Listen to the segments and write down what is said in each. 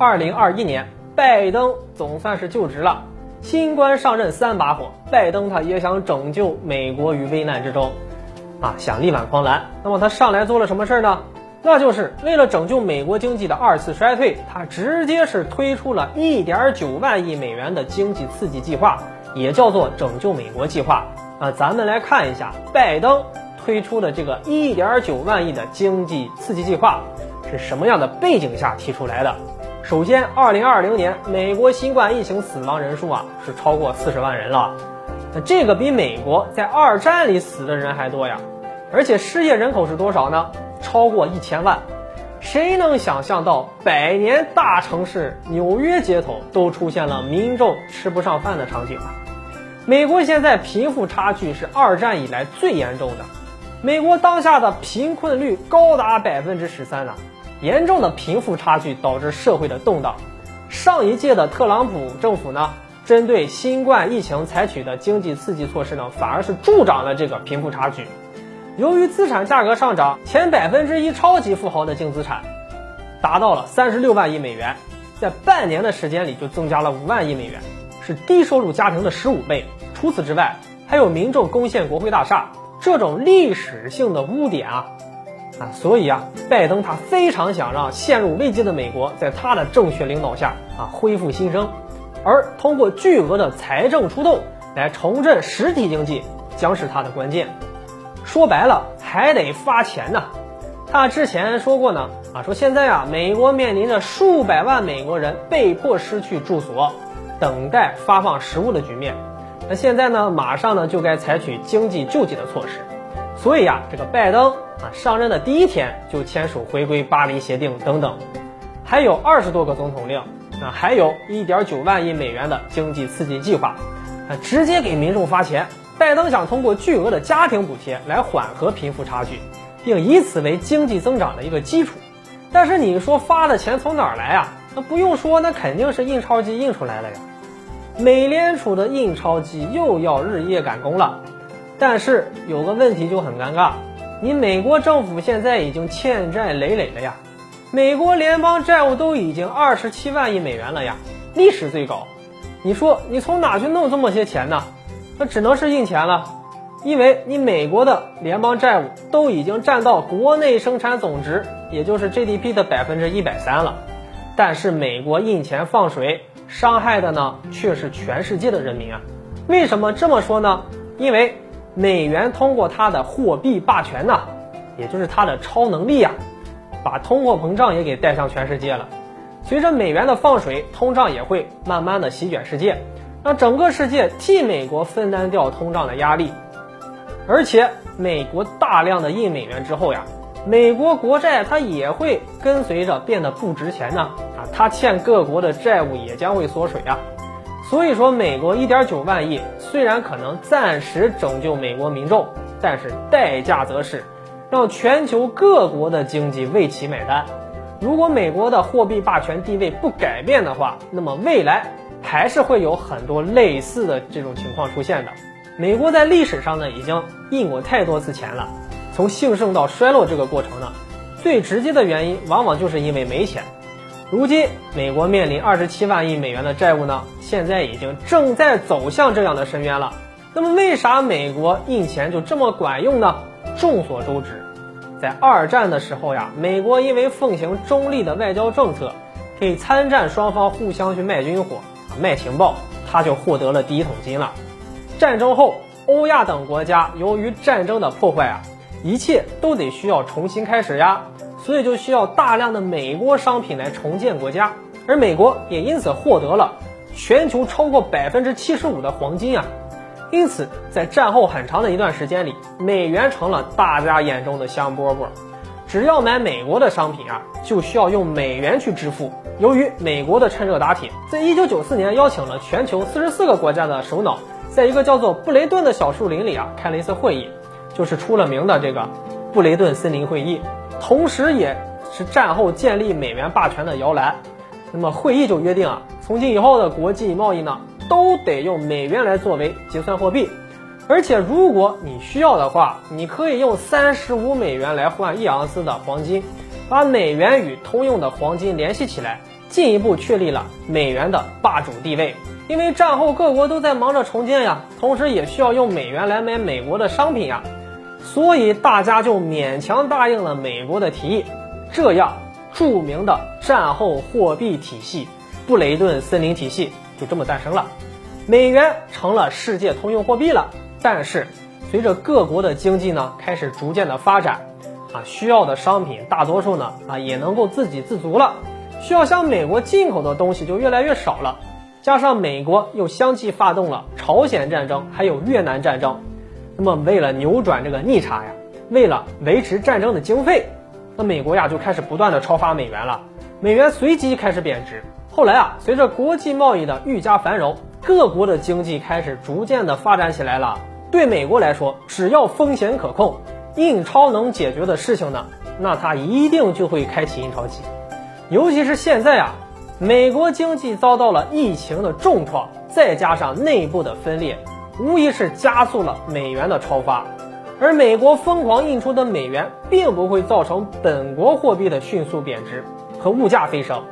二零二一年，拜登总算是就职了。新官上任三把火，拜登他也想拯救美国于危难之中，啊，想力挽狂澜。那么他上来做了什么事儿呢？那就是为了拯救美国经济的二次衰退，他直接是推出了一点九万亿美元的经济刺激计划，也叫做拯救美国计划。啊，咱们来看一下拜登推出的这个一点九万亿的经济刺激计划是什么样的背景下提出来的。首先，二零二零年美国新冠疫情死亡人数啊是超过四十万人了，那这个比美国在二战里死的人还多呀。而且失业人口是多少呢？超过一千万。谁能想象到百年大城市纽约街头都出现了民众吃不上饭的场景啊？美国现在贫富差距是二战以来最严重的，美国当下的贫困率高达百分之十三呢。严重的贫富差距导致社会的动荡。上一届的特朗普政府呢，针对新冠疫情采取的经济刺激措施呢，反而是助长了这个贫富差距。由于资产价格上涨，前百分之一超级富豪的净资产达到了三十六万亿美元，在半年的时间里就增加了五万亿美元，是低收入家庭的十五倍。除此之外，还有民众攻陷国会大厦这种历史性的污点啊。啊，所以啊，拜登他非常想让陷入危机的美国在他的正确领导下啊恢复新生，而通过巨额的财政出动来重振实体经济将是他的关键。说白了还得发钱呢。他之前说过呢，啊，说现在啊，美国面临着数百万美国人被迫失去住所，等待发放食物的局面。那现在呢，马上呢就该采取经济救济的措施。所以呀，这个拜登啊上任的第一天就签署回归巴黎协定等等，还有二十多个总统令，啊，还有一点九万亿美元的经济刺激计划，啊，直接给民众发钱。拜登想通过巨额的家庭补贴来缓和贫富差距，并以此为经济增长的一个基础。但是你说发的钱从哪儿来啊？那不用说，那肯定是印钞机印出来了呀。美联储的印钞机又要日夜赶工了。但是有个问题就很尴尬，你美国政府现在已经欠债累累了呀，美国联邦债务都已经二十七万亿美元了呀，历史最高。你说你从哪去弄这么些钱呢？那只能是印钱了，因为你美国的联邦债务都已经占到国内生产总值，也就是 GDP 的百分之一百三了。但是美国印钱放水，伤害的呢却是全世界的人民啊。为什么这么说呢？因为。美元通过它的货币霸权呐，也就是它的超能力呀，把通货膨胀也给带上全世界了。随着美元的放水，通胀也会慢慢的席卷世界，让整个世界替美国分担掉通胀的压力。而且，美国大量的印美元之后呀，美国国债它也会跟随着变得不值钱呢。啊，它欠各国的债务也将会缩水啊。所以说，美国一点九万亿虽然可能暂时拯救美国民众，但是代价则是让全球各国的经济为其买单。如果美国的货币霸权地位不改变的话，那么未来还是会有很多类似的这种情况出现的。美国在历史上呢，已经印过太多次钱了，从兴盛到衰落这个过程呢，最直接的原因往往就是因为没钱。如今，美国面临二十七万亿美元的债务呢，现在已经正在走向这样的深渊了。那么，为啥美国印钱就这么管用呢？众所周知，在二战的时候呀，美国因为奉行中立的外交政策，给参战双方互相去卖军火、卖情报，他就获得了第一桶金了。战争后，欧亚等国家由于战争的破坏啊，一切都得需要重新开始呀。所以就需要大量的美国商品来重建国家，而美国也因此获得了全球超过百分之七十五的黄金啊！因此，在战后很长的一段时间里，美元成了大家眼中的香饽饽。只要买美国的商品啊，就需要用美元去支付。由于美国的趁热打铁，在一九九四年邀请了全球四十四个国家的首脑，在一个叫做布雷顿的小树林里啊，开了一次会议，就是出了名的这个布雷顿森林会议。同时，也是战后建立美元霸权的摇篮。那么，会议就约定啊，从今以后的国际贸易呢，都得用美元来作为结算货币。而且，如果你需要的话，你可以用三十五美元来换一盎司的黄金，把美元与通用的黄金联系起来，进一步确立了美元的霸主地位。因为战后各国都在忙着重建呀，同时也需要用美元来买美国的商品呀，所以大家就勉强答应了美国的提议。这样，著名的战后货币体系——布雷顿森林体系就这么诞生了，美元成了世界通用货币了。但是，随着各国的经济呢开始逐渐的发展，啊，需要的商品大多数呢啊也能够自给自足了，需要向美国进口的东西就越来越少了。加上美国又相继发动了朝鲜战争，还有越南战争，那么为了扭转这个逆差呀，为了维持战争的经费，那美国呀就开始不断的超发美元了，美元随即开始贬值。后来啊，随着国际贸易的愈加繁荣，各国的经济开始逐渐的发展起来了。对美国来说，只要风险可控，印钞能解决的事情呢，那它一定就会开启印钞机。尤其是现在啊，美国经济遭到了疫情的重创，再加上内部的分裂，无疑是加速了美元的超发。而美国疯狂印出的美元，并不会造成本国货币的迅速贬值和物价飞升，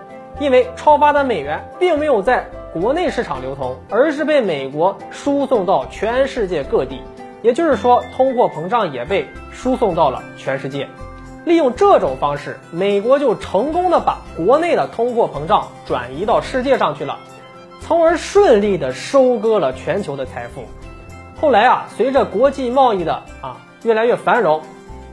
因为超发的美元并没有在。国内市场流通，而是被美国输送到全世界各地，也就是说，通货膨胀也被输送到了全世界。利用这种方式，美国就成功的把国内的通货膨胀转移到世界上去了，从而顺利的收割了全球的财富。后来啊，随着国际贸易的啊越来越繁荣，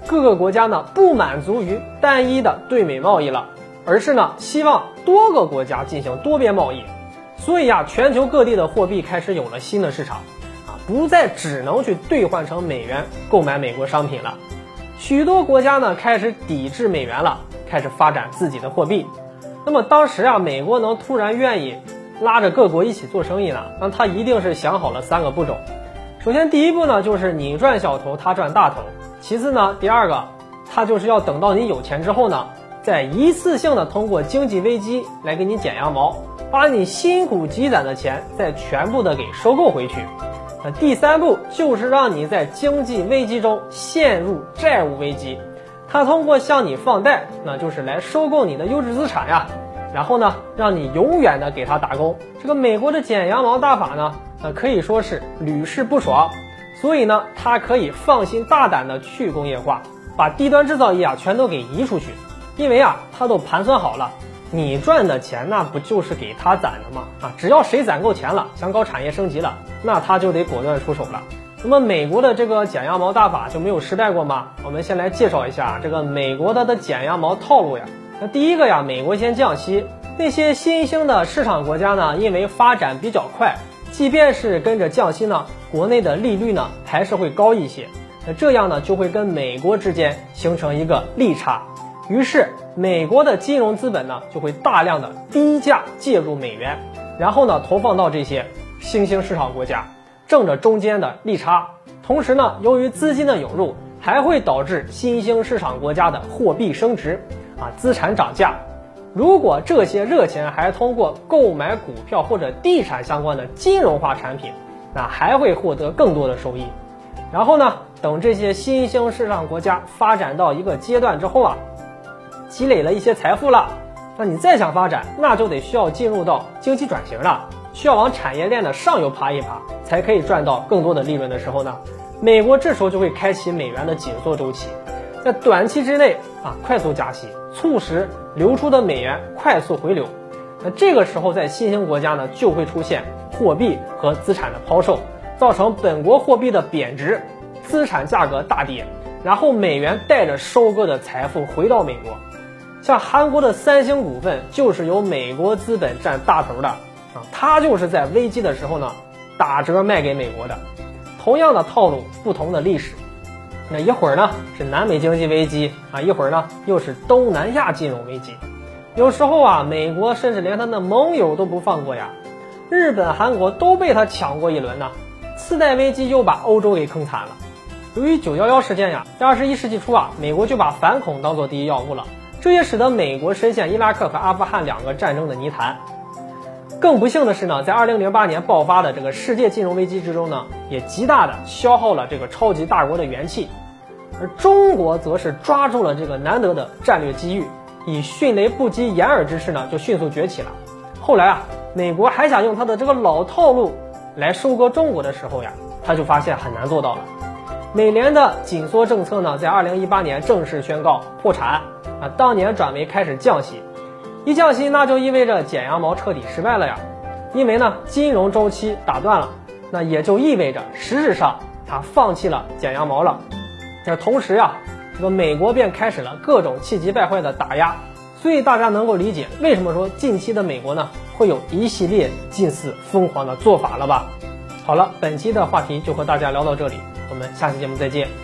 各个国家呢不满足于单一的对美贸易了，而是呢希望多个国家进行多边贸易。所以呀，全球各地的货币开始有了新的市场，啊，不再只能去兑换成美元购买美国商品了。许多国家呢开始抵制美元了，开始发展自己的货币。那么当时啊，美国能突然愿意拉着各国一起做生意呢？那他一定是想好了三个步骤。首先，第一步呢就是你赚小头，他赚大头。其次呢，第二个，他就是要等到你有钱之后呢，再一次性的通过经济危机来给你剪羊毛。把你辛苦积攒的钱再全部的给收购回去。那第三步就是让你在经济危机中陷入债务危机，他通过向你放贷，那就是来收购你的优质资产呀。然后呢，让你永远的给他打工。这个美国的剪羊毛大法呢，呃可以说是屡试不爽。所以呢，他可以放心大胆的去工业化，把低端制造业啊全都给移出去，因为啊他都盘算好了。你赚的钱那不就是给他攒的吗？啊，只要谁攒够钱了，想搞产业升级了，那他就得果断出手了。那么美国的这个剪羊毛大法就没有失败过吗？我们先来介绍一下这个美国的的剪羊毛套路呀。那第一个呀，美国先降息，那些新兴的市场国家呢，因为发展比较快，即便是跟着降息呢，国内的利率呢还是会高一些。那这样呢，就会跟美国之间形成一个利差。于是，美国的金融资本呢就会大量的低价介入美元，然后呢投放到这些新兴市场国家，挣着中间的利差。同时呢，由于资金的涌入，还会导致新兴市场国家的货币升值，啊，资产涨价。如果这些热钱还通过购买股票或者地产相关的金融化产品，那还会获得更多的收益。然后呢，等这些新兴市场国家发展到一个阶段之后啊。积累了一些财富了，那你再想发展，那就得需要进入到经济转型了，需要往产业链的上游爬一爬，才可以赚到更多的利润的时候呢，美国这时候就会开启美元的紧缩周期，在短期之内啊快速加息，促使流出的美元快速回流，那这个时候在新兴国家呢就会出现货币和资产的抛售，造成本国货币的贬值，资产价格大跌，然后美元带着收割的财富回到美国。像韩国的三星股份就是由美国资本占大头的啊，它就是在危机的时候呢打折卖给美国的。同样的套路，不同的历史。那一会儿呢是南美经济危机啊，一会儿呢又是东南亚金融危机。有时候啊，美国甚至连他的盟友都不放过呀，日本、韩国都被他抢过一轮呢。次贷危机又把欧洲给坑惨了。由于九幺幺事件呀，在二十一世纪初啊，美国就把反恐当做第一要务了。这也使得美国深陷伊拉克和阿富汗两个战争的泥潭。更不幸的是呢，在二零零八年爆发的这个世界金融危机之中呢，也极大的消耗了这个超级大国的元气。而中国则是抓住了这个难得的战略机遇，以迅雷不及掩耳之势呢，就迅速崛起了。后来啊，美国还想用他的这个老套路来收割中国的时候呀，他就发现很难做到了。美联的紧缩政策呢，在二零一八年正式宣告破产啊，当年转为开始降息，一降息那就意味着剪羊毛彻底失败了呀，因为呢金融周期打断了，那也就意味着实质上他放弃了剪羊毛了。那同时呀，这个美国便开始了各种气急败坏的打压，所以大家能够理解为什么说近期的美国呢会有一系列近似疯狂的做法了吧？好了，本期的话题就和大家聊到这里。我们下期节目再见。